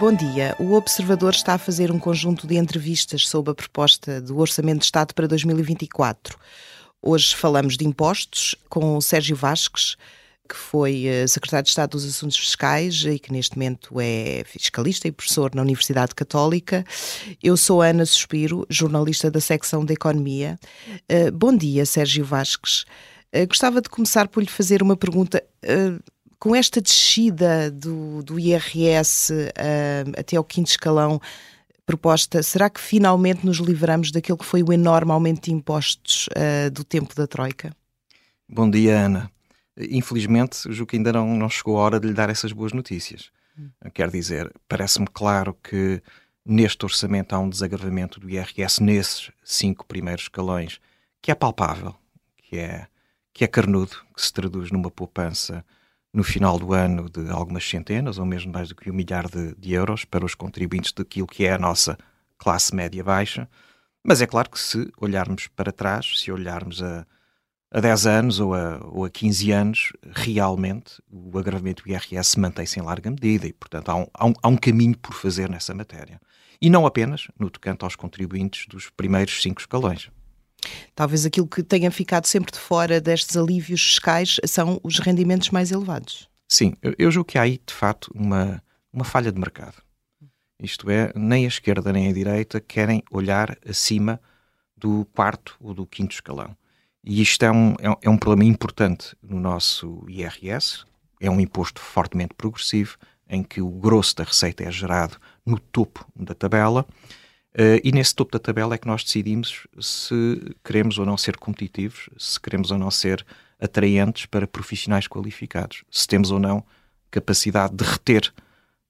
Bom dia. O Observador está a fazer um conjunto de entrevistas sobre a proposta do Orçamento de Estado para 2024. Hoje falamos de impostos com o Sérgio Vasques, que foi eh, secretário de Estado dos Assuntos Fiscais e que neste momento é fiscalista e professor na Universidade Católica. Eu sou Ana Suspiro, jornalista da secção de Economia. Eh, bom dia, Sérgio Vasques. Eh, gostava de começar por lhe fazer uma pergunta com esta descida do, do IRS uh, até ao quinto escalão proposta, será que finalmente nos livramos daquele que foi o enorme aumento de impostos uh, do tempo da Troika? Bom dia, Ana. Infelizmente, julgo que ainda não, não chegou a hora de lhe dar essas boas notícias. Hum. Quer dizer, parece-me claro que neste orçamento há um desagravamento do IRS nesses cinco primeiros escalões, que é palpável, que é, que é carnudo, que se traduz numa poupança no final do ano de algumas centenas ou mesmo mais do que um milhar de, de euros para os contribuintes daquilo que é a nossa classe média baixa. Mas é claro que se olharmos para trás, se olharmos a, a 10 anos ou a, ou a 15 anos, realmente o agravamento do IRS mantém-se em larga medida e, portanto, há um, há, um, há um, caminho por fazer nessa matéria. E não apenas no tocante aos contribuintes dos primeiros cinco escalões. Talvez aquilo que tenha ficado sempre de fora destes alívios fiscais são os rendimentos mais elevados. Sim, eu julgo que há aí, de facto, uma, uma falha de mercado. Isto é, nem a esquerda nem a direita querem olhar acima do quarto ou do quinto escalão. E isto é um, é, é um problema importante no nosso IRS, é um imposto fortemente progressivo, em que o grosso da receita é gerado no topo da tabela Uh, e nesse topo da tabela é que nós decidimos se queremos ou não ser competitivos, se queremos ou não ser atraentes para profissionais qualificados, se temos ou não capacidade de reter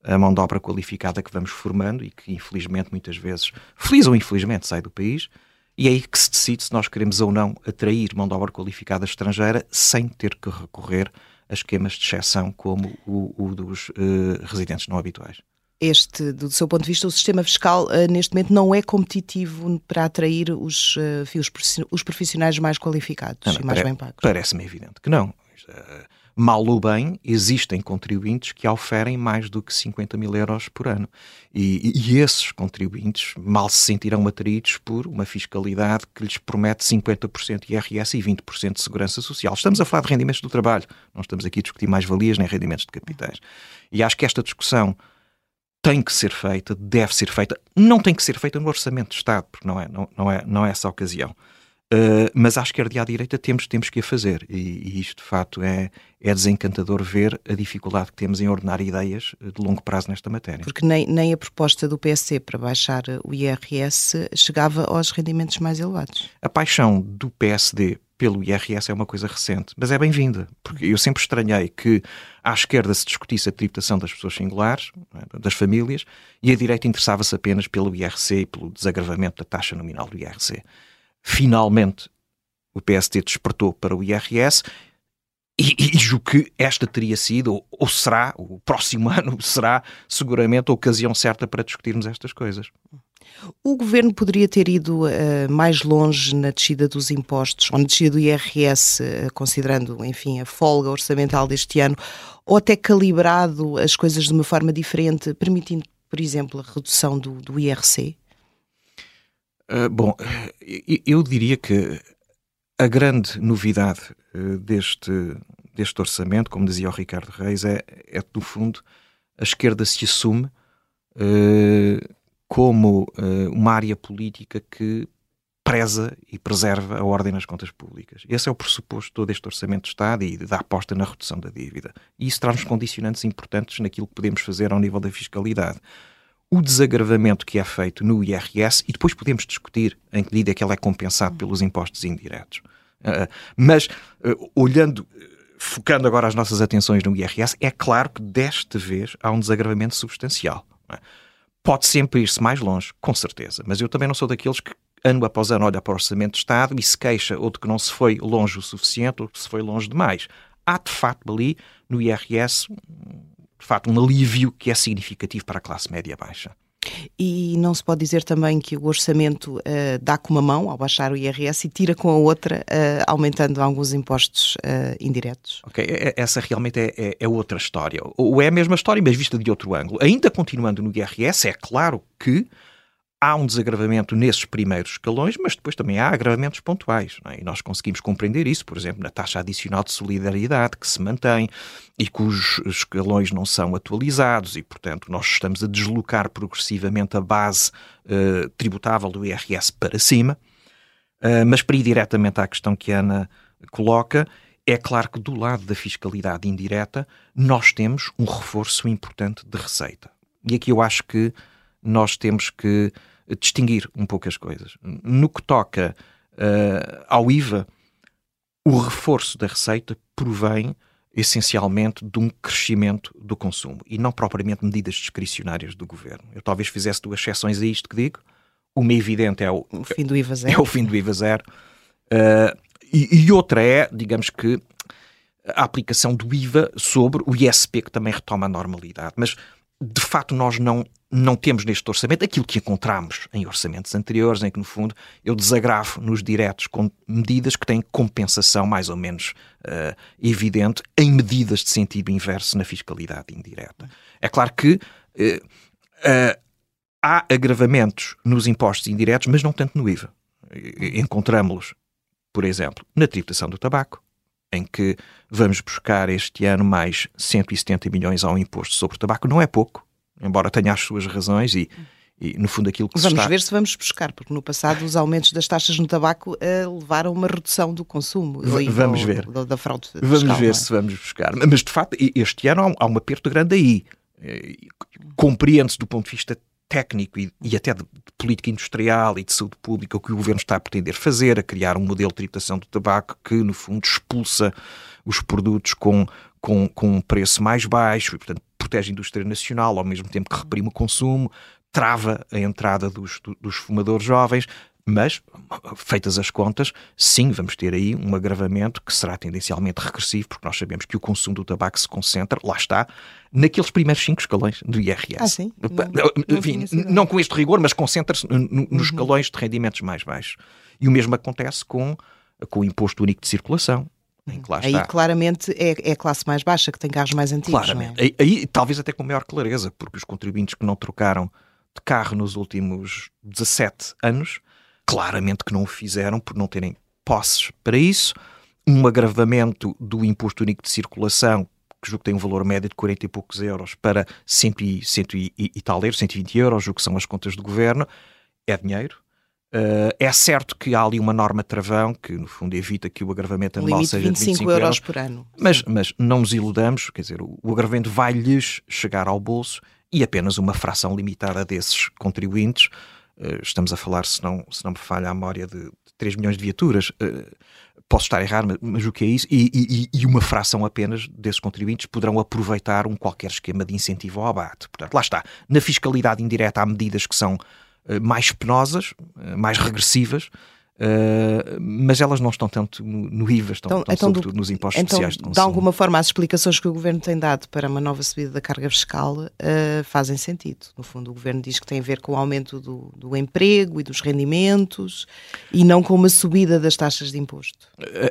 a mão de obra qualificada que vamos formando e que infelizmente muitas vezes, feliz ou infelizmente, sai do país, e é aí que se decide se nós queremos ou não atrair mão de obra qualificada estrangeira sem ter que recorrer a esquemas de exceção como o, o dos uh, residentes não habituais este, do seu ponto de vista, o sistema fiscal uh, neste momento não é competitivo para atrair os, uh, os profissionais mais qualificados não, não, e mais bem pagos? Parece-me evidente que não. Uh, mal ou bem, existem contribuintes que oferem mais do que 50 mil euros por ano. E, e, esses contribuintes mal se sentirão atraídos por uma fiscalidade que lhes promete 50% de IRS e 20% de segurança social. Estamos a falar de rendimentos do trabalho, não estamos aqui a discutir mais-valias nem rendimentos de capitais. E acho que esta discussão tem que ser feita, deve ser feita, não tem que ser feita no orçamento de Estado, porque não é, não, não é, não é essa a ocasião. Uh, mas à esquerda e à direita temos, temos que a fazer. E, e, isto, de facto, é, é desencantador ver a dificuldade que temos em ordenar ideias de longo prazo nesta matéria. Porque nem, nem a proposta do PSD para baixar o IRS chegava aos rendimentos mais elevados. A paixão do PSD pelo IRS é uma coisa recente, mas é bem-vinda, porque eu sempre estranhei que à esquerda se discutisse a tributação das pessoas singulares, é, das famílias, e a direita interessava-se apenas pelo IRC e pelo desagravamento da taxa nominal do IRC. Finalmente, o PSD despertou para o IRS e, e julgo que esta teria sido, ou, ou será, o próximo ano será seguramente a ocasião certa para discutirmos estas coisas. O governo poderia ter ido uh, mais longe na descida dos impostos, ou na descida do IRS, uh, considerando, enfim, a folga orçamental deste ano, ou até calibrado as coisas de uma forma diferente, permitindo, por exemplo, a redução do, do IRC? Uh, bom, eu diria que a grande novidade deste, deste orçamento, como dizia o Ricardo Reis, é, é no fundo, a esquerda se assume como uh, uma área política que preza e preserva a ordem nas contas públicas. Esse é o pressuposto todo este Orçamento de Estado e da aposta na redução da dívida. E isso traz-nos condicionantes importantes naquilo que podemos fazer ao nível da fiscalidade. O desagravamento que é feito no IRS, e depois podemos discutir em que medida é que ele é compensado pelos impostos indiretos. Uh, mas, uh, olhando focando agora as nossas atenções no IRS, é claro que desta vez há um desagravamento substancial. É? Pode sempre ir-se mais longe, com certeza, mas eu também não sou daqueles que ano após ano olha para o Orçamento de Estado e se queixa ou de que não se foi longe o suficiente ou que se foi longe demais. Há, de facto, ali no IRS, de facto, um alívio que é significativo para a classe média baixa. E não se pode dizer também que o orçamento uh, dá com uma mão ao baixar o IRS e tira com a outra, uh, aumentando alguns impostos uh, indiretos? Ok, essa realmente é, é, é, outra história. Ou é a mesma história, mas vista de outro ângulo. Ainda continuando no IRS, é claro que há um desagravamento nesses primeiros escalões, mas depois também há agravamentos pontuais. É? E nós conseguimos compreender isso, por exemplo, na taxa adicional de solidariedade que se mantém e cujos escalões não são atualizados e, portanto, nós estamos a deslocar progressivamente a base uh, tributável do IRS para cima. Uh, mas para ir diretamente à questão que a Ana coloca, é claro que do lado da fiscalidade indireta nós temos um reforço importante de receita. E aqui eu acho que nós temos que distinguir um pouco as coisas. No que toca uh, ao IVA, o reforço da receita provém essencialmente de um crescimento do consumo e não propriamente medidas discricionárias do governo. Eu talvez fizesse duas exceções a isto que digo. Uma evidente é o, o fim do IVA zero. É o fim do IVA zero. Uh, e, e, outra é, digamos que, a aplicação do IVA sobre o ISP, que também retoma a normalidade. Mas de facto nós não, não temos neste orçamento aquilo que encontramos em orçamentos anteriores, em que, no fundo, eu desagravo nos diretos com medidas que têm compensação mais ou menos uh, evidente em medidas de sentido inverso na fiscalidade indireta. É claro que uh, uh, há agravamentos nos impostos indiretos, mas não tanto no IVA. Encontramos-los, por exemplo, na tributação do tabaco, em que vamos buscar este ano mais 170 milhões ao imposto sobre o tabaco. Não é pouco, embora tenha as suas razões e, e no fundo aquilo que Vamos está... ver se vamos buscar, porque no passado os aumentos das taxas no tabaco uh, levaram a uma redução do consumo. V vamos ver. Do, da fraude Vamos fiscal, ver é? se vamos buscar. Mas de facto este ano há um aperto grande aí. Eh, compreende-se do ponto de vista técnico e, e, até de, de, política industrial e de saúde pública o que o governo está a pretender fazer, a criar um modelo de tributação do tabaco que, no fundo, expulsa os produtos com, com, com um preço mais baixo e, portanto, protege a indústria nacional ao mesmo tempo que reprime o consumo, trava a entrada dos, dos fumadores jovens, mas, feitas as contas, sim, vamos ter aí um agravamento que será tendencialmente regressivo, porque nós sabemos que o consumo do tabaco se concentra, lá está, naqueles primeiros cinco escalões do IRS. Ah, sim? Não, Enfim, não com este rigor, mas concentra-se nos uhum. escalões de rendimentos mais baixos. E o mesmo acontece com, com o imposto único de circulação. Aí claramente é, é, a classe mais baixa que tem carros mais antigos. Claramente. É? Aí, aí, talvez até com maior clareza, porque os contribuintes que não trocaram de carro nos últimos 17 anos claramente que não o fizeram por não terem posses para isso. Um agravamento do imposto único de circulação, que julgo que tem um valor médio de 40 e poucos euros, para 100 e, 100 e, e tal euros, 120 euros, o que são as contas do governo, é dinheiro. Uh, é certo que há ali uma norma travão que, no fundo, evita que o agravamento anual seja 25 de 25 euros, euros por ano. Mas, mas não nos iludamos, quer dizer, o, o agravamento vai-lhes chegar ao bolso e apenas uma fração limitada desses contribuintes estamos a falar, se não, se não me falha a memória, de, de 3 milhões de viaturas. Eh, posso estar errado, mas, o que é isso? E, e, e, uma fração apenas desses contribuintes poderão aproveitar um qualquer esquema de incentivo ao abate. Portanto, lá está. Na fiscalidade indireta há medidas que são uh, mais penosas, mais regressivas, Uh, mas elas não estão tanto no, IVA, estão, então, estão então sobretudo do, nos impostos então, sociais de consumo. De alguma forma, as explicações que o Governo tem dado para uma nova subida da carga fiscal uh, fazem sentido. No fundo, o Governo diz que tem a ver com o aumento do, do emprego e dos rendimentos e não com uma subida das taxas de imposto.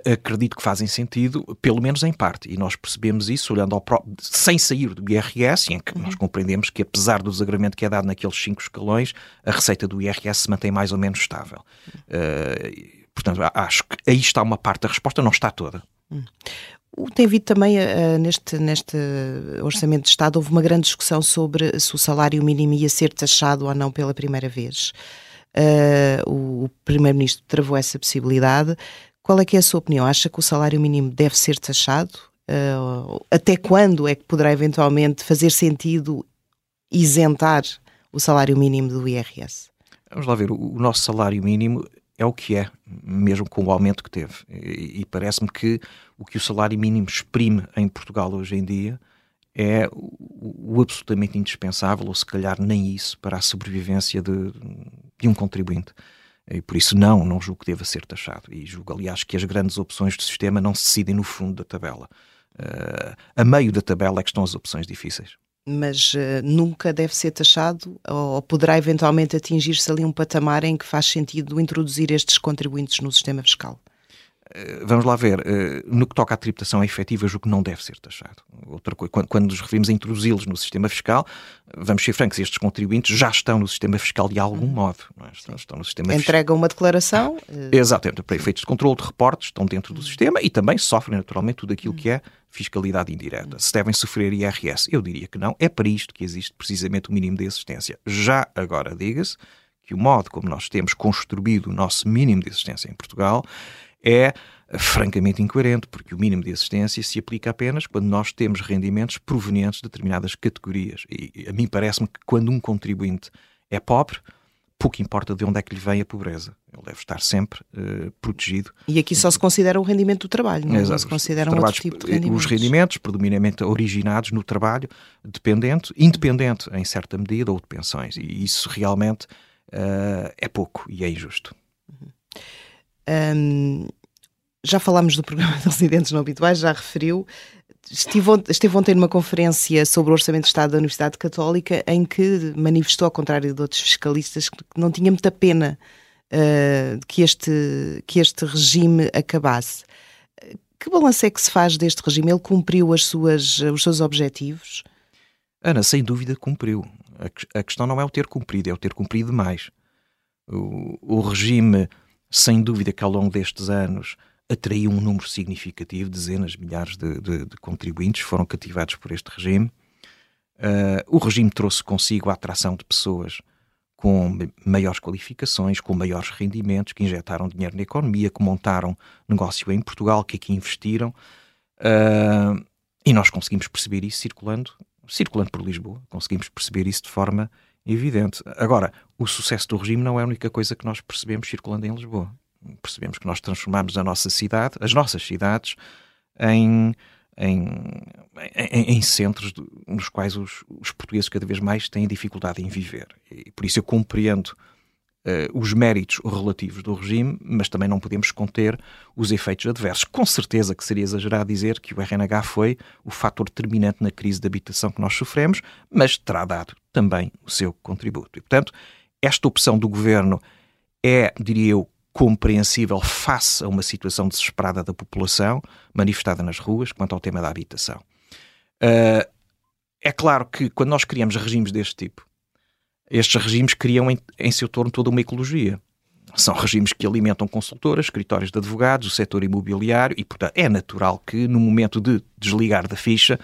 Acredito que fazem sentido, pelo menos em parte, e nós percebemos isso olhando ao próprio, sem sair do IRS, em que uhum. nós compreendemos que apesar do desagravamento que é dado naqueles cinco escalões, a receita do IRS se mantém mais ou menos estável. Uh, portanto, acho que aí está uma parte da resposta, não está toda. Hum. Tem havido também, uh, neste, neste Orçamento de Estado, houve uma grande discussão sobre se o salário mínimo ia ser taxado ou não pela primeira vez. Uh, o Primeiro-Ministro travou essa possibilidade. Qual é que é a sua opinião? Acha que o salário mínimo deve ser taxado? Uh, até quando é que poderá eventualmente fazer sentido isentar o salário mínimo do IRS? Vamos lá ver, o nosso salário mínimo é o que é, mesmo com o aumento que teve. E, e parece-me que o que o salário mínimo exprime em Portugal hoje em dia é o, o, absolutamente indispensável, ou se calhar nem isso, para a sobrevivência de, de um contribuinte. E por isso, não, não julgo que deva ser taxado. E julgo, aliás, que as grandes opções do sistema não se decidem no fundo da tabela. Uh, a meio da tabela é que estão as opções difíceis. Mas uh, nunca deve ser taxado ou poderá eventualmente atingir-se ali um patamar em que faz sentido introduzir estes contribuintes no sistema fiscal. Eh, vamos lá ver, eh, no que toca à tributação efetiva, o que não deve ser taxado. Outra coisa, quando, quando nos referimos a introduzi-los no sistema fiscal, vamos ser francos, estes contribuintes já estão no sistema fiscal de algum uhum. modo. É? Estão, estão, no sistema Entregam uma declaração. Exatamente, para efeitos de controle de reportes, estão dentro do uhum. sistema e também sofrem naturalmente tudo aquilo que é fiscalidade indireta. Se devem sofrer IRS, eu diria que não. É para isto que existe precisamente o mínimo de existência. Já agora, diga-se que o modo como nós temos construído o nosso mínimo de existência em Portugal é francamente incoerente, porque o mínimo de assistência se aplica apenas quando nós temos rendimentos provenientes de determinadas categorias. E a mim parece-me que quando um contribuinte é pobre, pouco importa de onde é que lhe vem a pobreza. Ele deve estar sempre uh, protegido. E aqui só se considera o rendimento do trabalho, não, Exato. não se considera um outro tipo de rendimentos. Os rendimentos, predominantemente originados no trabalho dependente, independente em certa medida, ou de pensões. E isso realmente uh, é pouco e é injusto. Uhum. Um, já falámos do programa de residentes não habituais, já referiu. Estive, esteve ontem numa conferência sobre o Orçamento de Estado da Universidade Católica em que manifestou, ao contrário de outros fiscalistas, que não tinha muita pena uh, que, este, que este regime acabasse. Que balanço é que se faz deste regime? Ele cumpriu as suas, os seus objetivos? Ana, sem dúvida cumpriu. A, a questão não é o ter cumprido, é o ter cumprido mais. O, o regime sem dúvida que ao longo destes anos atraiu um número significativo, dezenas, milhares de, de, de contribuintes foram cativados por este regime. Uh, o regime trouxe consigo a atração de pessoas com maiores qualificações, com maiores rendimentos, que injetaram dinheiro na economia, que montaram negócio em Portugal, que aqui investiram. Uh, e nós conseguimos perceber isso circulando, circulando por Lisboa. Conseguimos perceber isso de forma evidente. Agora, o sucesso do regime não é a única coisa que nós percebemos circulando em Lisboa. Percebemos que nós transformamos a nossa cidade, as nossas cidades, em, em, em, em centros nos quais os, os, portugueses cada vez mais têm dificuldade em viver. E por isso eu compreendo os méritos relativos do regime, mas também não podemos conter os efeitos adversos. Com certeza que seria exagerado dizer que o RNH foi o fator determinante na crise de habitação que nós sofremos, mas terá dado também o seu contributo. E, portanto, esta opção do governo é, diria eu, compreensível face a uma situação desesperada da população manifestada nas ruas quanto ao tema da habitação. Uh, é claro que quando nós criamos regimes deste tipo, estes regimes criam em, em seu torno toda uma ecologia. São regimes que alimentam consultoras, escritórios de advogados, o setor imobiliário e, portanto, é natural que no momento de desligar da ficha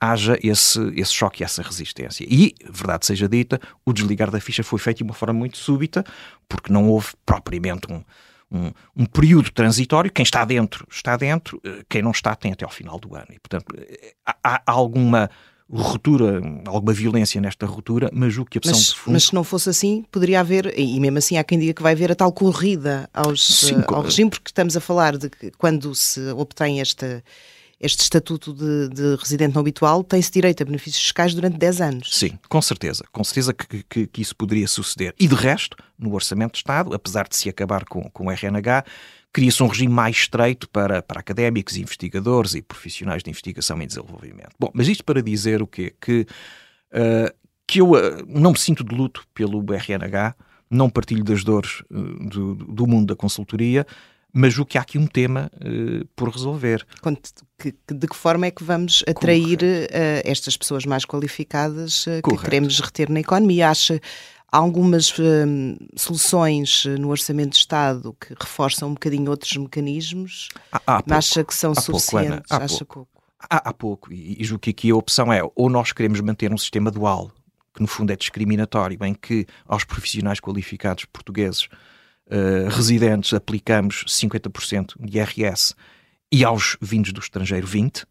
haja esse, esse choque e essa resistência. E, verdade seja dita, o desligar da ficha foi feito de uma forma muito súbita, porque não houve propriamente um, um, um, período transitório. Quem está dentro, está dentro. Eh, quem não está, tem até ao final do ano. E, portanto, eh, há, há alguma ruptura, alguma violência nesta ruptura, mas o que a opção mas, de fundo... Mas se não fosse assim, poderia haver, e mesmo assim há quem diga que vai haver a tal corrida aos, Sim, uh, ao regime, porque estamos a falar de que quando se obtém esta este estatuto de, de, residente não habitual tem-se direito a benefícios fiscais durante 10 anos. Sim, com certeza. Com certeza que, que, que, isso poderia suceder. E de resto, no Orçamento de Estado, apesar de se acabar com, com o RNH, cria-se um regime mais estreito para, para académicos, investigadores e profissionais de investigação e desenvolvimento. Bom, mas isto para dizer o quê? Que, uh, que eu uh, não me sinto de luto pelo RNH, não partilho das dores uh, do, do mundo da consultoria, mas o que há aqui um tema uh, por resolver. De que forma é que vamos atrair uh, estas pessoas mais qualificadas uh, que queremos reter na economia? Acha, Há algumas hum, soluções no Orçamento de Estado que reforçam um bocadinho outros mecanismos. Há, há acha que são suficientes? Pouco, acha pouco. pouco. Há, há, pouco. E, e julgo que aqui a opção é ou nós queremos manter um sistema dual, que no fundo é discriminatório, em que aos profissionais qualificados portugueses uh, residentes aplicamos 50% de IRS e aos vindos do estrangeiro 20%,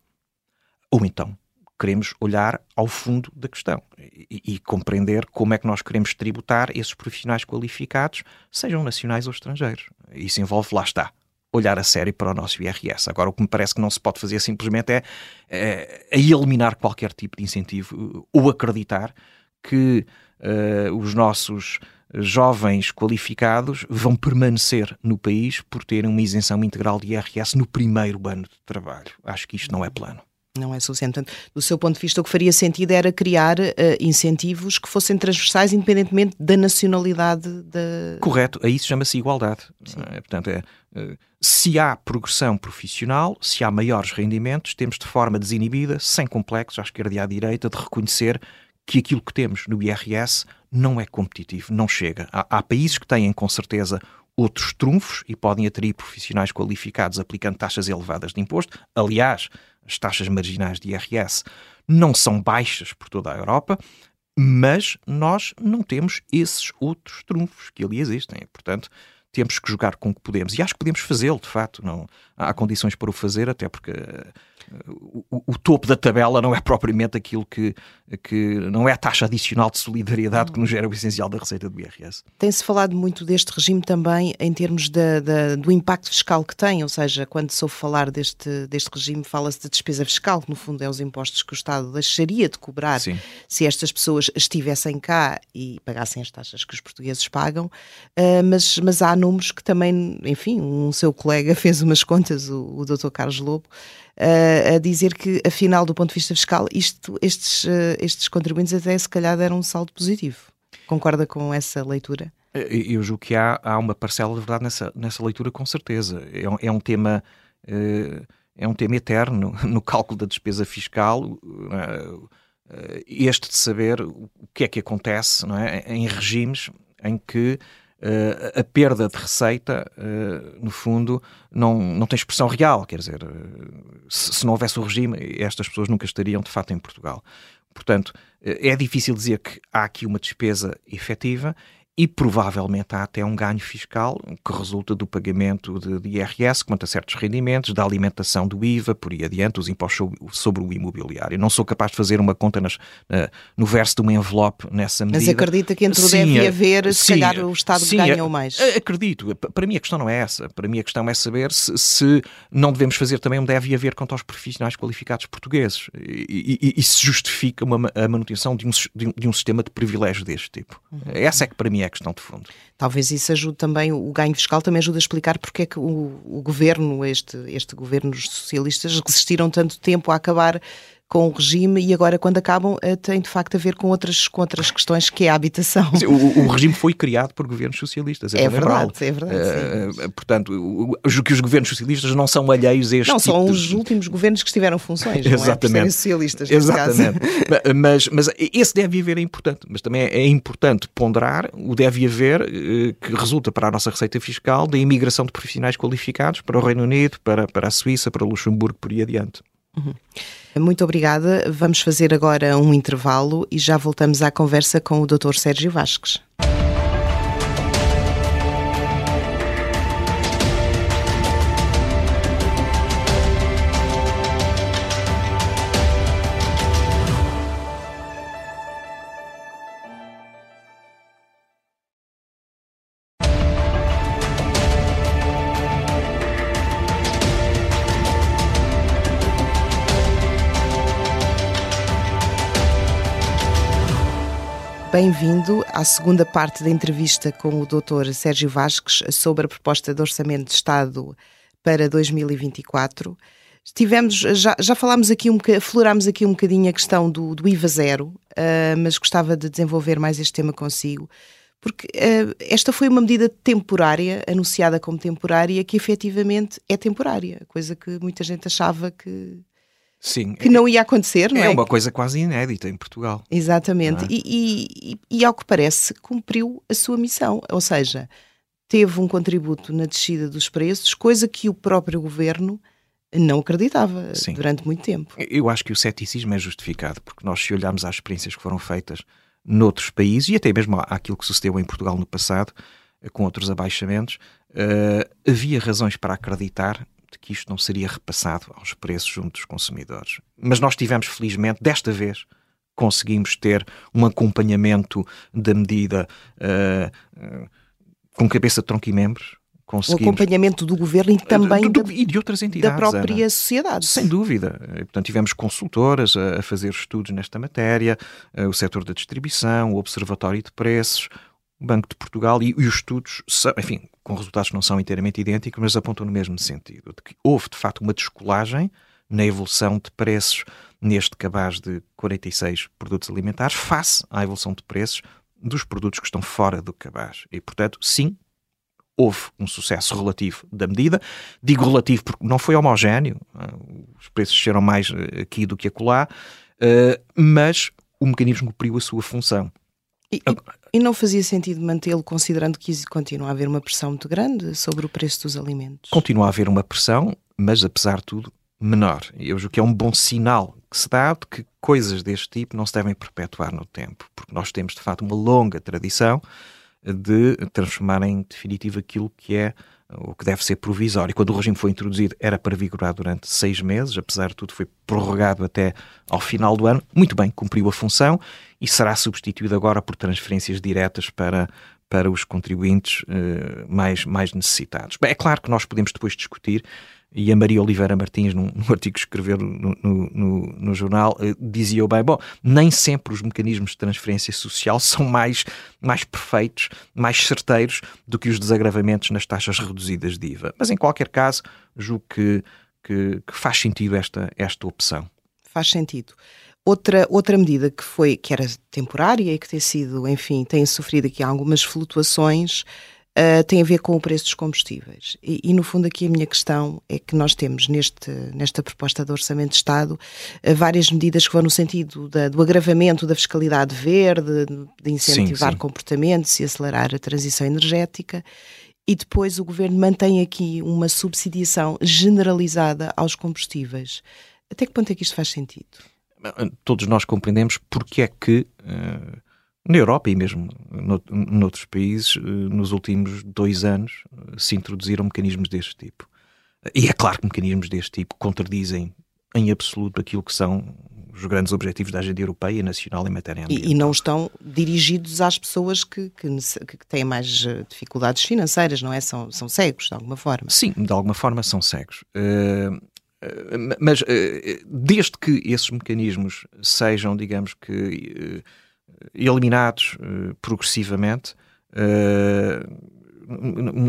ou então queremos olhar ao fundo da questão e, e, compreender como é que nós queremos tributar esses profissionais qualificados, sejam nacionais ou estrangeiros. Isso envolve, lá está, olhar a sério para o nosso IRS. Agora, o que me parece que não se pode fazer simplesmente é, é, é eliminar qualquer tipo de incentivo ou acreditar que uh, os nossos jovens qualificados vão permanecer no país por terem uma isenção integral de IRS no primeiro ano de trabalho. Acho que isto não é plano. Não é suficiente. Portanto, do seu ponto de vista, o que faria sentido era criar uh, incentivos que fossem transversais, independentemente da nacionalidade da. Correto, a isso chama-se igualdade. É, portanto, é, uh, se há progressão profissional, se há maiores rendimentos, temos de forma desinibida, sem complexos, à esquerda e à direita, de reconhecer que aquilo que temos no IRS não é competitivo, não chega. Há, há países que têm, com certeza, outros trunfos e podem atrair profissionais qualificados aplicando taxas elevadas de imposto. Aliás, as taxas marginais de IRS não são baixas por toda a Europa, mas nós não temos esses outros trunfos que ali existem. Portanto, temos que jogar com o que podemos. E acho que podemos fazê-lo, de facto. Não, há condições para o fazer, até porque o, o, topo da tabela não é propriamente aquilo que, que não é a taxa adicional de solidariedade que nos gera o essencial da receita do IRS. Tem-se falado muito deste regime também em termos da, da, do impacto fiscal que tem, ou seja, quando se ouve falar deste, deste regime, fala-se de despesa fiscal, que no fundo é os impostos que o Estado deixaria de cobrar Sim. se estas pessoas estivessem cá e pagassem as taxas que os portugueses pagam, uh, mas, mas há números que também, enfim, um seu colega fez umas contas, o, o Dr. Carlos Lobo, a dizer que, afinal, do ponto de vista fiscal, isto, estes, uh, estes contribuintes até se calhar deram um saldo positivo. Concorda com essa leitura? Eu julgo que há, há uma parcela de verdade nessa, nessa leitura, com certeza. É, um, é um tema. Uh, é um tema eterno no cálculo da despesa fiscal, este de saber o que é que acontece não é? em regimes em que uh, a perda de receita, uh, no fundo, não, não tem expressão real. Quer dizer, uh, se, se, não houvesse o regime, estas pessoas nunca estariam de fato em Portugal. Portanto, é difícil dizer que há aqui uma despesa efetiva e provavelmente há até um ganho fiscal que resulta do pagamento de, de IRS quanto a certos rendimentos, da alimentação do IVA, por aí adiante, os impostos sobre o imobiliário. Não sou capaz de fazer uma conta nas, no verso de um envelope nessa medida. Mas acredita que entre o deve e haver, se sim, calhar o Estado sim, ganhou mais? Acredito. Para mim a questão não é essa. Para mim a questão é saber se, se não devemos fazer também um deve haver quanto aos profissionais qualificados portugueses e, e, e se justifica uma, a manutenção de um, de um sistema de privilégio deste tipo. Uhum. Essa é que para mim é questão de fundo. Talvez isso ajude também, o ganho fiscal também ajuda a explicar porque é que o, o governo, este, este governo dos socialistas, resistiram tanto tempo a acabar com o regime e agora, quando acabam, eh, tem de facto a ver com outras, com outras questões, que é a habitação. O, o, regime foi criado por governos socialistas. É, é verdade, é verdade. Uh, portanto, o, que os governos socialistas não são alheios a este Não, tipo são de... os últimos governos que tiveram funções, Exatamente. não é? socialistas. Exatamente. mas, mas esse deve haver é importante, mas também é, é importante ponderar o deve haver que resulta para a nossa receita fiscal da imigração de profissionais qualificados para o Reino Unido, para, para a Suíça, para o Luxemburgo, por aí adiante. Uhum. Muito obrigada. Vamos fazer agora um intervalo e já voltamos à conversa com o Dr. Sérgio Vasques. Bem-vindo à segunda parte da entrevista com o Dr. Sérgio Vasques sobre a proposta de Orçamento de Estado para 2024. Estivemos, já, já falámos aqui um aflorámos aqui um bocadinho a questão do, do IVA zero, uh, mas gostava de desenvolver mais este tema consigo, porque uh, esta foi uma medida temporária, anunciada como temporária, que efetivamente é temporária, coisa que muita gente achava que Sim. que não ia acontecer, não é? É uma coisa quase inédita em Portugal. Exatamente. É? E, e, e, ao que parece, cumpriu a sua missão. Ou seja, teve um contributo na descida dos preços, coisa que o próprio governo não acreditava Sim. durante muito tempo. Eu acho que o ceticismo é justificado, porque nós, se olharmos às experiências que foram feitas noutros países e até mesmo àquilo que sucedeu em Portugal no passado, eh, com outros abaixamentos, uh, havia razões para acreditar de que isto não seria repassado aos preços junto dos consumidores. Mas nós tivemos, felizmente, desta vez, conseguimos ter um acompanhamento da medida uh, uh, com cabeça, tronco e membros. O acompanhamento do governo e também do, do, e de outras entidades, da própria Ana. sociedade. Sem dúvida. E, portanto, tivemos consultoras a, a, fazer estudos nesta matéria, uh, o setor da distribuição, o Observatório de Preços, o Banco de Portugal e, e os estudos, são, enfim, com resultados que não são inteiramente idênticos, mas apontam no mesmo sentido, de que houve de facto uma descolagem na evolução de preços neste cabaz de 46 produtos alimentares face à evolução de preços dos produtos que estão fora do cabaz. E, portanto, sim, houve um sucesso relativo da medida. Digo relativo porque não foi homogéneo, ah, os preços desceram mais eh, aqui do que acolá, uh, mas o mecanismo cumpriu a sua função. E, e, não fazia sentido mantê-lo, considerando que continua a haver uma pressão muito grande sobre o preço dos alimentos? Continua a haver uma pressão, mas apesar de tudo, menor. Eu acho que é um bom sinal que se dá de que coisas deste tipo não se devem perpetuar no tempo, porque nós temos de facto uma longa tradição de transformar em definitivo aquilo que é o que deve ser provisório. Quando o regime foi introduzido, era para vigorar durante seis meses, apesar de tudo, foi prorrogado até ao final do ano. Muito bem, cumpriu a função e será substituído agora por transferências diretas para, para os contribuintes eh, mais, mais necessitados. Bem, é claro que nós podemos depois discutir e a Maria Oliveira Martins, num, num artigo que escreveu no, no, no, no jornal, eh, dizia bem, bom, nem sempre os mecanismos de transferência social são mais, mais perfeitos, mais certeiros do que os desagravamentos nas taxas reduzidas de IVA. Mas, em qualquer caso, julgo que, que, que faz sentido esta, esta opção. Faz sentido. Outra, outra medida que foi, que era temporária e que tem sido, enfim, tem sofrido aqui algumas flutuações, Uh, tem a ver com o preço dos combustíveis. E, e, no fundo, aqui a minha questão é que nós temos neste, nesta proposta de Orçamento de Estado uh, várias medidas que vão no sentido da, do agravamento da fiscalidade verde, de incentivar sim, sim. comportamentos e acelerar a transição energética. E depois o governo mantém aqui uma subsidiação generalizada aos combustíveis. Até que ponto é que isto faz sentido? Todos nós compreendemos porque é que. Uh na Europa e mesmo noutros países, eh, nos últimos dois anos, eh, se introduziram mecanismos deste tipo. E é claro que mecanismos deste tipo contradizem em absoluto aquilo que são os grandes objetivos da agenda europeia e nacional em matéria ambiental. E, e não estão dirigidos às pessoas que, que, que, têm mais eh, dificuldades financeiras, não é? São, são cegos, de alguma forma. Sim, de alguma forma são cegos. Uh, mas uh, desde que esses mecanismos sejam, digamos que eliminados uh, progressivamente. Uh,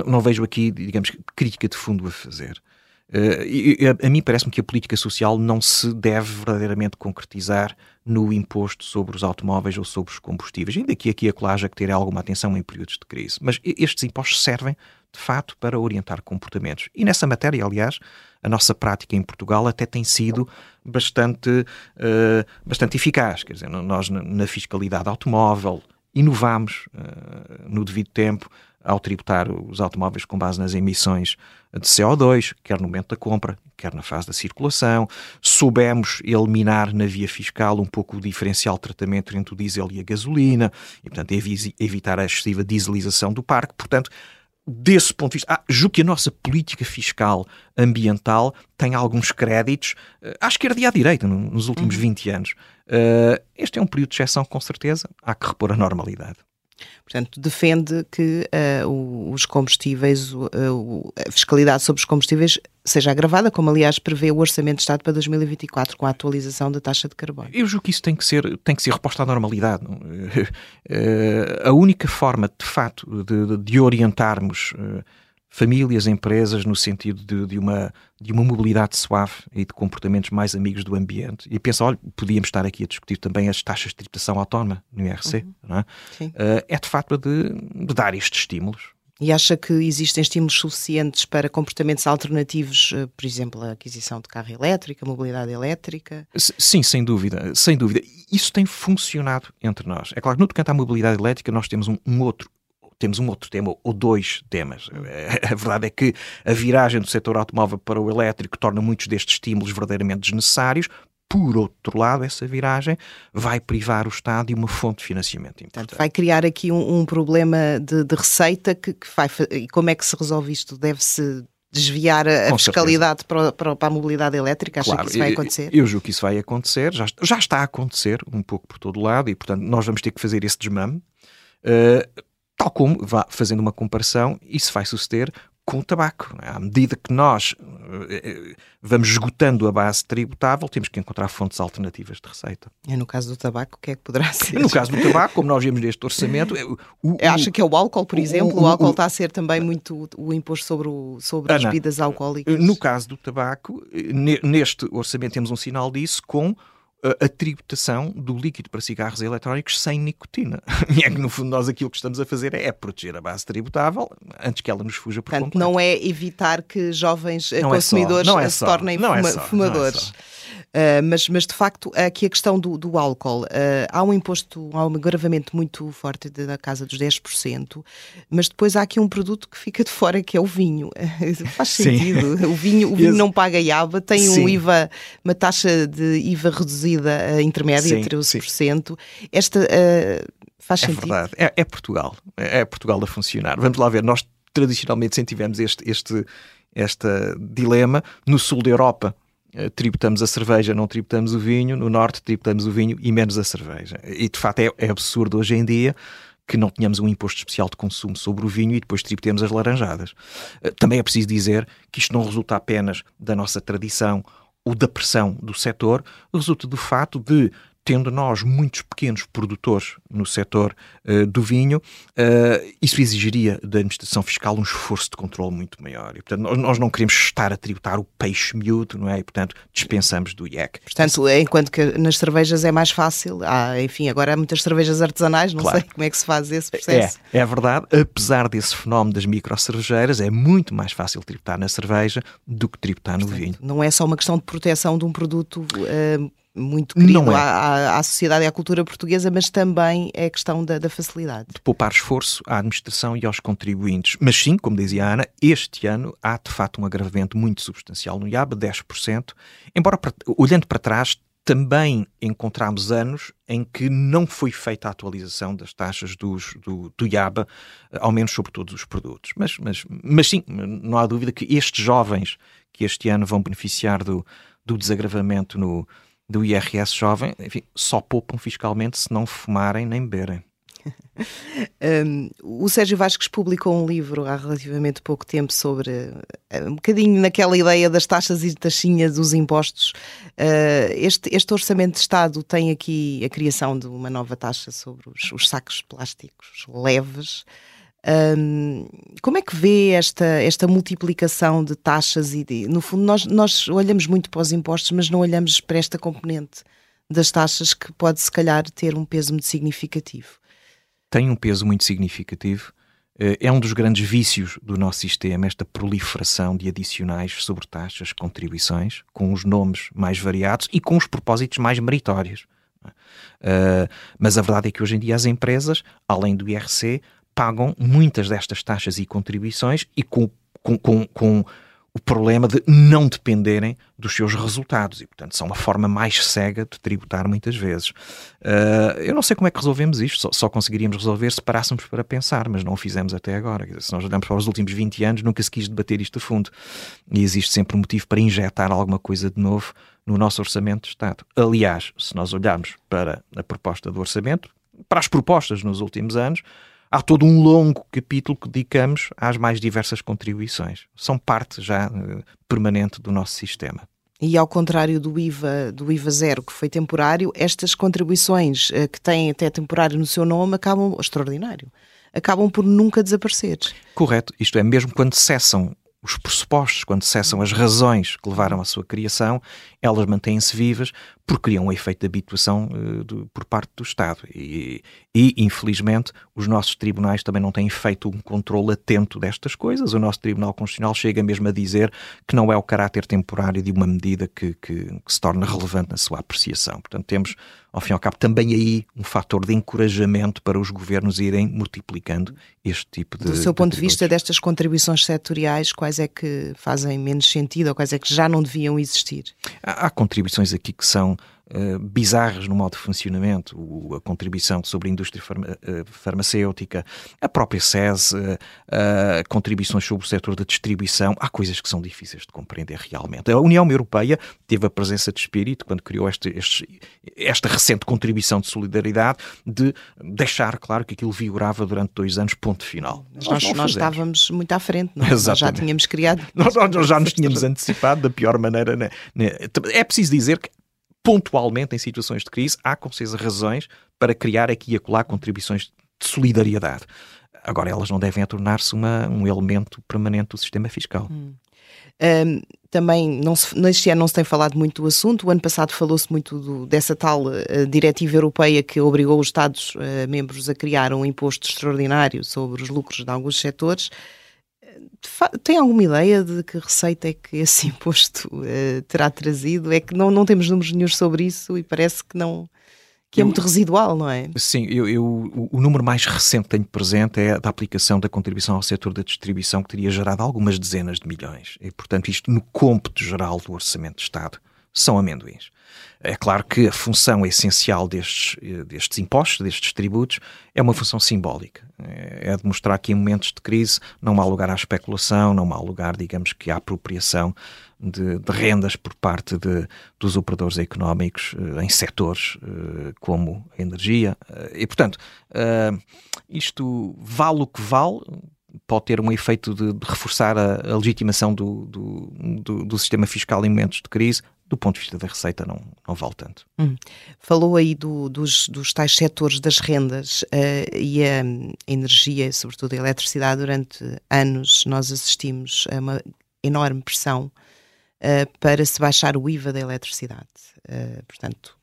não vejo aqui, digamos, crítica de fundo a fazer. A, a mim parece-me que a política social não se deve verdadeiramente concretizar no imposto sobre os automóveis ou sobre os combustíveis, ainda que aqui a colagem que ter alguma atenção em períodos de crise. Mas estes impostos servem, de fato, para orientar comportamentos. E nessa matéria, aliás, a nossa prática em Portugal até tem sido bastante, uh, bastante eficaz. Quer dizer, nós na fiscalidade automóvel inovamos uh, no devido tempo ao tributar os automóveis com base nas emissões de CO2, quer no momento da compra, quer na fase da circulação. Soubemos eliminar na via fiscal um pouco o diferencial de tratamento entre o diesel e a gasolina, e, portanto, evitar a excessiva dieselização do parque. Portanto, desse ponto de vista, ah, julgo que a nossa política fiscal ambiental tem alguns créditos uh, à esquerda e à direita nos últimos uhum. 20 anos. Uh, este é um período de exceção, com certeza, há que repor a normalidade. Portanto, defende que uh, os combustíveis, uh, a fiscalidade sobre os combustíveis seja agravada, como aliás prevê o Orçamento de Estado para 2024, com a atualização da taxa de carbono. Eu julgo que isso tem que ser, tem que ser reposto à normalidade. uh, a única forma, de facto, de, de orientarmos famílias, empresas, no sentido de, de, uma, de uma mobilidade suave e de comportamentos mais amigos do ambiente. E penso, olha, podíamos estar aqui a discutir também as taxas de tributação autónoma no IRC, uhum. é? Uh, é de facto de, de dar estes estímulos. E acha que existem estímulos suficientes para comportamentos alternativos, eh, por exemplo, a aquisição de carro elétrico, a mobilidade elétrica? Sim, sem dúvida, sem dúvida. Isso tem funcionado entre nós. É claro que no tocante à mobilidade elétrica nós temos um, um outro temos um outro tema, ou dois temas. A verdade é que a viragem do setor automóvel para o elétrico torna muitos destes estímulos verdadeiramente desnecessários. Por outro lado, essa viragem vai privar o Estado de uma fonte de financiamento importante. Portanto, vai criar aqui um, um problema de, de receita que, que, vai. E como é que se resolve isto? Deve-se desviar a, a fiscalidade para, para, a mobilidade elétrica? Acha claro, que isso vai acontecer? Eu, eu julgo que isso vai acontecer, já, já está a acontecer um pouco por todo lado e, portanto, nós vamos ter que fazer esse desmame. Uh, Tal como, vá fazendo uma comparação, isso vai suceder com o tabaco. É? À medida que nós vamos esgotando a base tributável, temos que encontrar fontes alternativas de receita. E no caso do tabaco, o que é que poderá ser? No caso do tabaco, como nós vemos neste orçamento... O, o, Acha que é o álcool, por exemplo? O, o, álcool está a ser também muito o imposto sobre, o, sobre Ana, as bebidas alcoólicas? No caso do tabaco, neste orçamento temos um sinal disso com a, tributação do líquido para cigarros eletrónicos sem nicotina. E é que, no fundo, nós aquilo que estamos a fazer é proteger a base tributável antes que ela nos fuja por Portanto, completo. não é evitar que jovens não consumidores é só, é se tornem fuma, é só, fumadores. Uh, mas, mas, de facto, aqui a questão do, do álcool. Uh, há um imposto, há um agravamento muito forte da casa dos 10%, mas depois há aqui um produto que fica de fora, que é o vinho. Faz sentido. Sim. O vinho, o vinho não paga IABA, tem sim. um IVA, uma taxa de IVA reduzida uh, intermédia, sim, 13%. Sim. Esta faz é sentido. Verdade. É, é Portugal. É, é Portugal a funcionar. Vamos lá ver. Nós tradicionalmente sempre tivemos este, este, este dilema. No sul da Europa, eh, tributamos a cerveja, não tributamos o vinho, no norte tributamos o vinho e menos a cerveja. E de facto é, é absurdo hoje em dia que não tenhamos um imposto especial de consumo sobre o vinho e depois tributemos as laranjadas. Eh, também é preciso dizer que isto não resulta apenas da nossa tradição ou da pressão do setor, resulta do fato de tendo nós muitos pequenos produtores no setor uh, do vinho, uh, isso exigiria da administração fiscal um esforço de controle muito maior. E, portanto, nós, nós, não queremos estar a tributar o peixe miúdo, não é? E, portanto, dispensamos do IEC. Portanto, enquanto que nas cervejas é mais fácil, há, enfim, agora há muitas cervejas artesanais, não claro. sei como é que se faz esse processo. É, é verdade, apesar desse fenómeno das microcervejeiras, é muito mais fácil tributar na cerveja do que tributar no vinho. Não é só uma questão de proteção de um produto uh, muito querido é. à, à, sociedade e à cultura portuguesa, mas também é a questão da, da, facilidade. De poupar esforço à administração e aos contribuintes. Mas sim, como dizia a Ana, este ano há de facto um agravamento muito substancial no IAB, 10%, embora olhando para trás também encontramos anos em que não foi feita a atualização das taxas dos, do, do IABA, ao menos sobre todos os produtos. Mas, mas, mas sim, não há dúvida que estes jovens que este ano vão beneficiar do, do desagravamento no, do IRS jovem, enfim, só poupam fiscalmente se não fumarem nem beberem. um, o Sérgio Vasques publicou um livro há relativamente pouco tempo sobre uh, um bocadinho naquela ideia das taxas e taxinhas dos impostos. Uh, este, este Orçamento de Estado tem aqui a criação de uma nova taxa sobre os, os sacos plásticos leves. Um, como é que vê esta, esta multiplicação de taxas e de, no fundo nós, nós olhamos muito para os impostos, mas não olhamos para esta componente das taxas que pode se calhar ter um peso muito significativo. Tem um peso muito significativo. Eh, é um dos grandes vícios do nosso sistema, esta proliferação de adicionais sobre taxas, contribuições, com os nomes mais variados e com os propósitos mais meritórios. Uh, mas a verdade é que hoje em dia as empresas, além do IRC, pagam muitas destas taxas e contribuições e com, com, com, com o problema de não dependerem dos seus resultados e, portanto, são uma forma mais cega de tributar muitas vezes. Uh, eu não sei como é que resolvemos isto, só, só, conseguiríamos resolver se parássemos para pensar, mas não o fizemos até agora. Dizer, se nós olhamos para os últimos 20 anos, nunca se quis debater isto a fundo. E existe sempre um motivo para injetar alguma coisa de novo no nosso orçamento de Estado. Aliás, se nós olharmos para a proposta do orçamento, para as propostas nos últimos anos, há todo um longo capítulo que dedicamos às mais diversas contribuições. São parte já uh, permanente do nosso sistema. E ao contrário do IVA, do IVA zero, que foi temporário, estas contribuições uh, que têm até temporário no seu nome acabam, extraordinário, acabam por nunca desaparecer. Correto. Isto é, mesmo quando cessam os pressupostos, quando cessam as razões que levaram à sua criação, elas mantêm-se vivas porque criam um efeito de habituação uh, do, por parte do Estado. E, e, infelizmente, os nossos tribunais também não têm feito um controle atento destas coisas. O nosso Tribunal Constitucional chega mesmo a dizer que não é o caráter temporário de uma medida que, que, que se torna relevante na sua apreciação. Portanto, temos, ao fim e ao cabo, também aí um fator de encorajamento para os governos irem multiplicando este tipo de. Do seu ponto de, de vista destas contribuições setoriais, quais é que fazem menos sentido ou quais é que já não deviam existir? Há, há contribuições aqui que são uh, bizarras no modo de funcionamento, o, a contribuição sobre a indústria farma, uh, farmacêutica, a própria SES, uh, contribuições sobre o setor da distribuição, há coisas que são difíceis de compreender realmente. A União Europeia teve a presença de espírito, quando criou este, este, esta recente contribuição de solidariedade, de deixar claro que aquilo vigorava durante dois anos, ponto final. Nós, nós, nós estávamos muito à frente, não é? Nós já tínhamos criado. Nós, nós já nos tínhamos antecipado da pior maneira. Né? É preciso dizer que pontualmente, em situações de crise, há com certeza razões para criar aqui e acolá contribuições de solidariedade. Agora, elas não devem tornar-se um elemento permanente do sistema fiscal. Hum. Um, também, não se, neste ano não se tem falado muito do assunto. O ano passado falou-se muito do, dessa tal uh, diretiva europeia que obrigou os Estados-membros uh, a criar um imposto extraordinário sobre os lucros de alguns setores. Tem alguma ideia de que receita é que esse imposto uh, terá trazido? É que não, não temos números nenhum sobre isso e parece que não que é muito residual, não é? Sim, eu, eu, o, número mais recente que tenho presente é da aplicação da contribuição ao setor da distribuição, que teria gerado algumas dezenas de milhões. E, portanto, isto no cômputo geral do Orçamento de Estado são amendoins. É claro que a função essencial destes, destes impostos, destes tributos, é uma função simbólica. É demonstrar que em momentos de crise não há lugar à especulação, não há lugar, digamos, que à apropriação de, de rendas por parte de, dos operadores económicos eh, em setores eh, como a energia. Eh, e, portanto, isto vale o que vale, pode ter um efeito de, de reforçar a, a legitimação do, do, do, do, sistema fiscal em momentos de crise, do ponto de vista da receita não, não vale tanto. Hum. Falou aí do, dos, dos tais setores das rendas uh, e a, energia, sobretudo a eletricidade, durante anos nós assistimos a uma enorme pressão uh, para se baixar o IVA da eletricidade. Uh, portanto,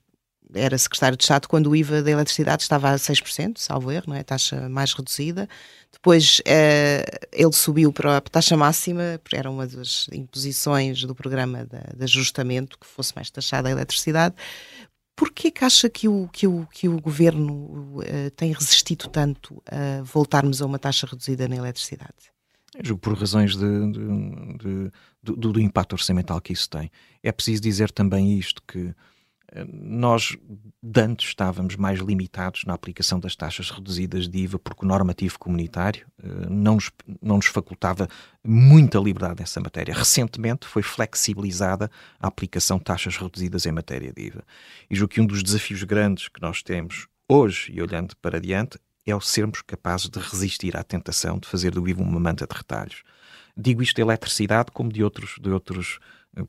era secretário de Estado quando o IVA da eletricidade estava a 6%, salvo erro, não é? taxa mais reduzida. Depois uh, ele subiu para a taxa máxima, era uma das imposições do programa de, de ajustamento que fosse mais taxada a eletricidade. Porquê que acha que o, que o, que o governo uh, tem resistido tanto a voltarmos a uma taxa reduzida na eletricidade? Por razões de, de, de, do, do impacto orçamental que isso tem. É preciso dizer também isto, que nós, de antes, estávamos mais limitados na aplicação das taxas reduzidas de IVA, porque o normativo comunitário eh, não nos, não nos facultava muita liberdade nessa matéria. Recentemente foi flexibilizada a aplicação de taxas reduzidas em matéria de IVA. E julgo que um dos desafios grandes que nós temos hoje, e olhando para diante, é o sermos capazes de resistir à tentação de fazer do IVA uma manta de retalhos. Digo isto de eletricidade como de outros, de outros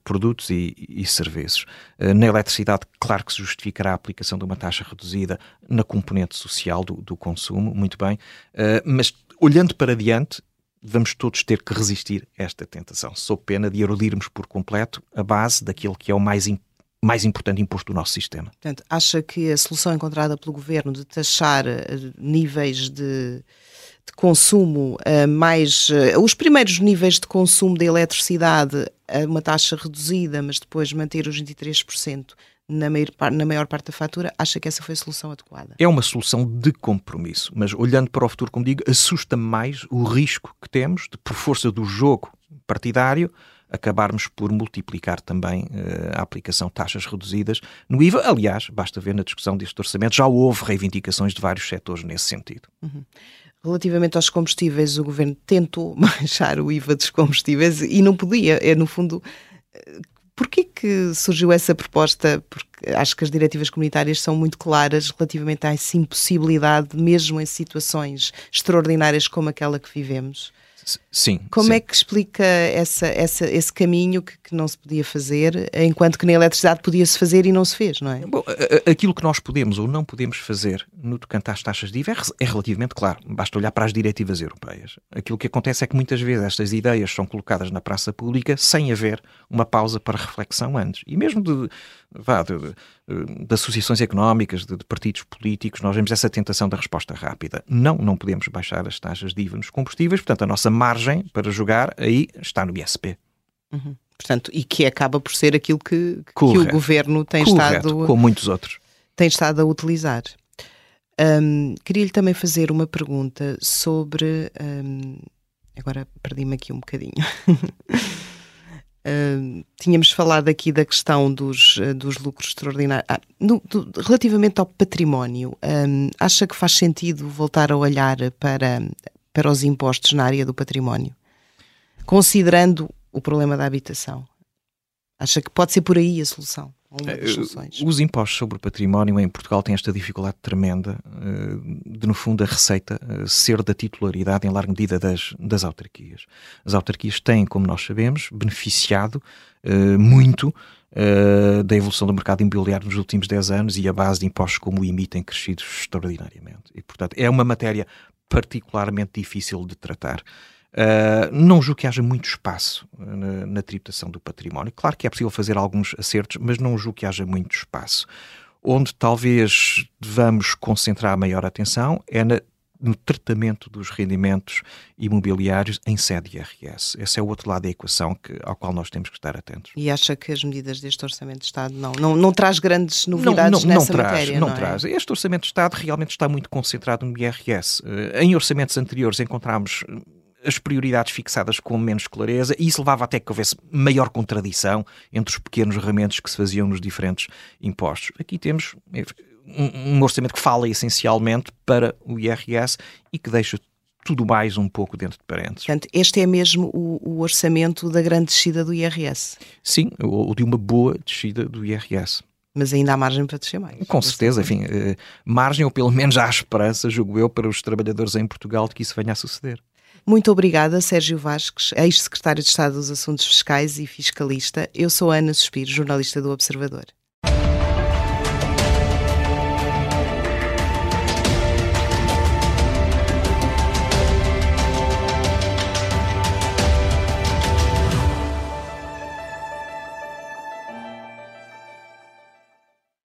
produtos e, e, serviços. Eh, na eletricidade, claro que se justificará a aplicação de uma taxa reduzida na componente social do, do consumo, muito bem, eh, mas olhando para diante, vamos todos ter que resistir a esta tentação, sob pena de erudirmos por completo a base daquilo que é o mais mais importante imposto do nosso sistema. Portanto, acha que a solução encontrada pelo governo de taxar eh, níveis de de consumo uh, mais. Uh, os primeiros níveis de consumo de eletricidade a uma taxa reduzida, mas depois manter os 23% na maior, na maior parte da fatura, acha que essa foi a solução adequada? É uma solução de compromisso, mas olhando para o futuro, como digo, assusta-me mais o risco que temos de, por força do jogo partidário, acabarmos por multiplicar também uh, a aplicação de taxas reduzidas no IVA. Aliás, basta ver na discussão deste orçamento, já houve reivindicações de vários setores nesse sentido. Uhum. Relativamente aos combustíveis, o governo tentou baixar o IVA dos combustíveis e não podia. É, no fundo, porquê que surgiu essa proposta? Porque acho que as diretivas comunitárias são muito claras relativamente a essa impossibilidade, mesmo em situações extraordinárias como aquela que vivemos. Sim. Como sim. é que explica essa, essa, esse caminho que, que, não se podia fazer, enquanto que na eletricidade podia-se fazer e não se fez, não é? Bom, aquilo que nós podemos ou não podemos fazer no tocante às taxas de IVA é, é relativamente claro. Basta olhar para as diretivas europeias. Aquilo que acontece é que muitas vezes estas ideias são colocadas na praça pública sem haver uma pausa para reflexão antes. E mesmo de, vá, de, de, de associações económicas, de, de, partidos políticos, nós vemos essa tentação da resposta rápida. Não, não podemos baixar as taxas de IVA nos combustíveis, portanto, a nossa margem para jogar aí está no ISP. Uhum. Portanto, e que acaba por ser aquilo que, que o governo tem Correto, estado. Com muitos outros. Tem estado a utilizar. Um, Queria-lhe também fazer uma pergunta sobre. Um, agora perdi-me aqui um bocadinho. Uh, tínhamos falado aqui da questão dos, uh, dos lucros extraordinários. Ah, no, do, relativamente ao património, um, acha que faz sentido voltar a olhar para, para os impostos na área do património, considerando o problema da habitação? Acha que pode ser por aí a solução? Uh, os impostos sobre o património em Portugal têm esta dificuldade tremenda de, no fundo, a receita ser da titularidade em larga medida das, das autarquias. As autarquias têm, como nós sabemos, beneficiado muito da evolução do mercado imobiliário nos últimos 10 anos e a base de impostos como o IMI tem crescido extraordinariamente. E, portanto, é uma matéria particularmente difícil de tratar. Uh, não julgo que haja muito espaço na, na, tributação do património. Claro que é possível fazer alguns acertos, mas não julgo que haja muito espaço. Onde talvez devamos concentrar maior atenção é na, no tratamento dos rendimentos imobiliários em sede IRS. Esse é o outro lado da equação que, ao qual nós temos que estar atentos. E acha que as medidas deste Orçamento de Estado não, não, não traz grandes novidades não, não, nessa não traz, matéria? Não, não é? traz. Este Orçamento de Estado realmente está muito concentrado no IRS. Eh, em orçamentos anteriores encontramos as prioridades fixadas com menos clareza e isso levava até que houvesse maior contradição entre os pequenos ramentos que se faziam nos diferentes impostos. Aqui temos um, um orçamento que fala essencialmente para o IRS e que deixa tudo mais um pouco dentro de parênteses. Portanto, este é mesmo o, o orçamento da grande descida do IRS? Sim, ou de uma boa descida do IRS. Mas ainda há margem para descer mais. Com certeza, enfim, eh, margem ou pelo menos há esperança, julgo eu, para os trabalhadores em Portugal de que isso venha a suceder. Muito obrigada, Sérgio Vasques, ex-secretário de Estado dos Assuntos Fiscais e fiscalista. Eu sou Ana Suspiro, jornalista do Observador.